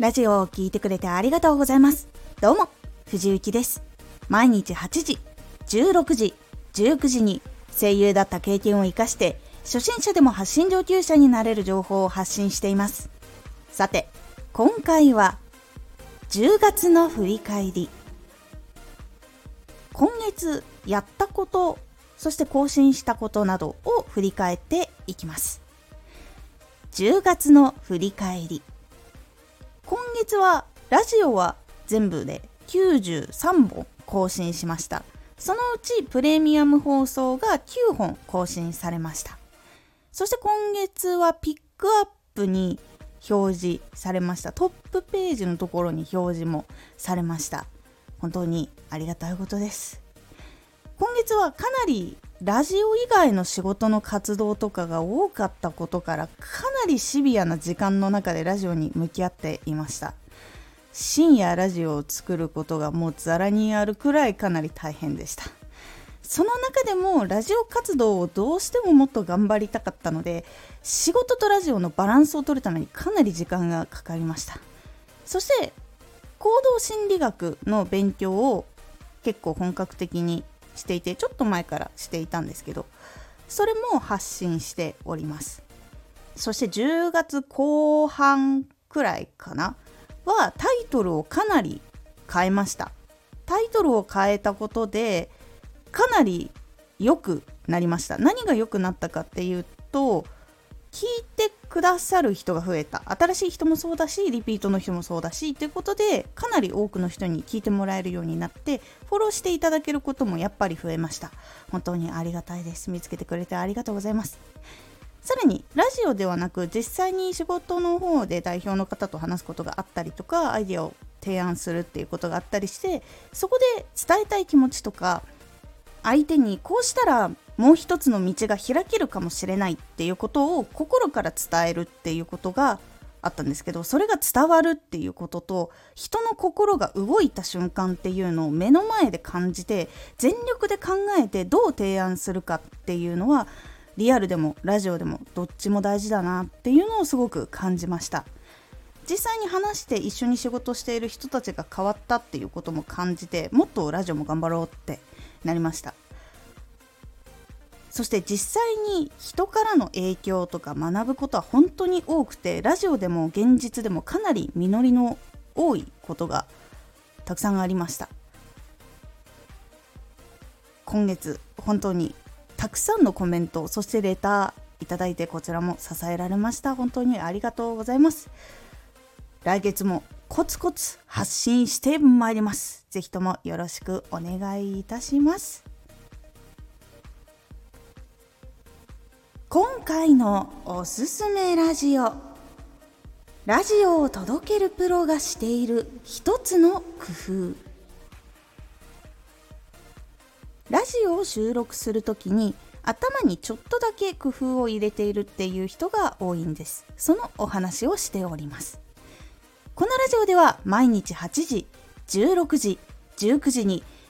ラジオを聴いてくれてありがとうございます。どうも、藤幸です。毎日8時、16時、19時に声優だった経験を活かして、初心者でも発信上級者になれる情報を発信しています。さて、今回は、10月の振り返り。今月やったこと、そして更新したことなどを振り返っていきます。10月の振り返り。今月はラジオは全部で93本更新しました。そのうちプレミアム放送が9本更新されました。そして今月はピックアップに表示されました。トップページのところに表示もされました。本当にありがたいことです。今月はかなりラジオ以外の仕事の活動とかが多かったことからかなりシビアな時間の中でラジオに向き合っていました。深夜ラジオを作ることがもうザラにあるくらいかなり大変でした。その中でもラジオ活動をどうしてももっと頑張りたかったので仕事とラジオのバランスを取るためにかなり時間がかかりました。そして行動心理学の勉強を結構本格的にしていてちょっと前からしていたんですけどそれも発信しております。そして10月後半くらいかなはタイトルをかなり変えました。タイトルを変えたことでかなり良くなりました。何が良くなったかっていうと聞いてくださる人が増えた。新しい人もそうだしリピートの人もそうだしということでかなり多くの人に聞いてもらえるようになってフォローしていただけることもやっぱり増えました。本当にありがたいです。見つけてくれてありがとうございます。さらにラジオではなく実際に仕事の方で代表の方と話すことがあったりとかアイデアを提案するっていうことがあったりしてそこで伝えたい気持ちとか相手にこうしたらもう一つの道が開けるかもしれないっていうことを心から伝えるっていうことがあったんですけどそれが伝わるっていうことと人の心が動いた瞬間っていうのを目の前で感じて全力で考えてどう提案するかっていうのはリアルでもラジオでもどっちも大事だなっていうのをすごく感じました。実際に話して一緒に仕事している人たちが変わったっていうことも感じてもっとラジオも頑張ろうってなりました。そして実際に人からの影響とか学ぶことは本当に多くてラジオでも現実でもかなり実りの多いことがたくさんありました。今月本当にたくさんのコメントそしてレターいただいてこちらも支えられました。本当にありがとうございます。来月もコツコツ発信してまいります。ぜひともよろしくお願いいたします。回のおすすめラジオ。ラジオを届けるプロがしている一つの工夫。ラジオを収録するときに頭にちょっとだけ工夫を入れているっていう人が多いんです。そのお話をしております。このラジオでは毎日8時16時19時に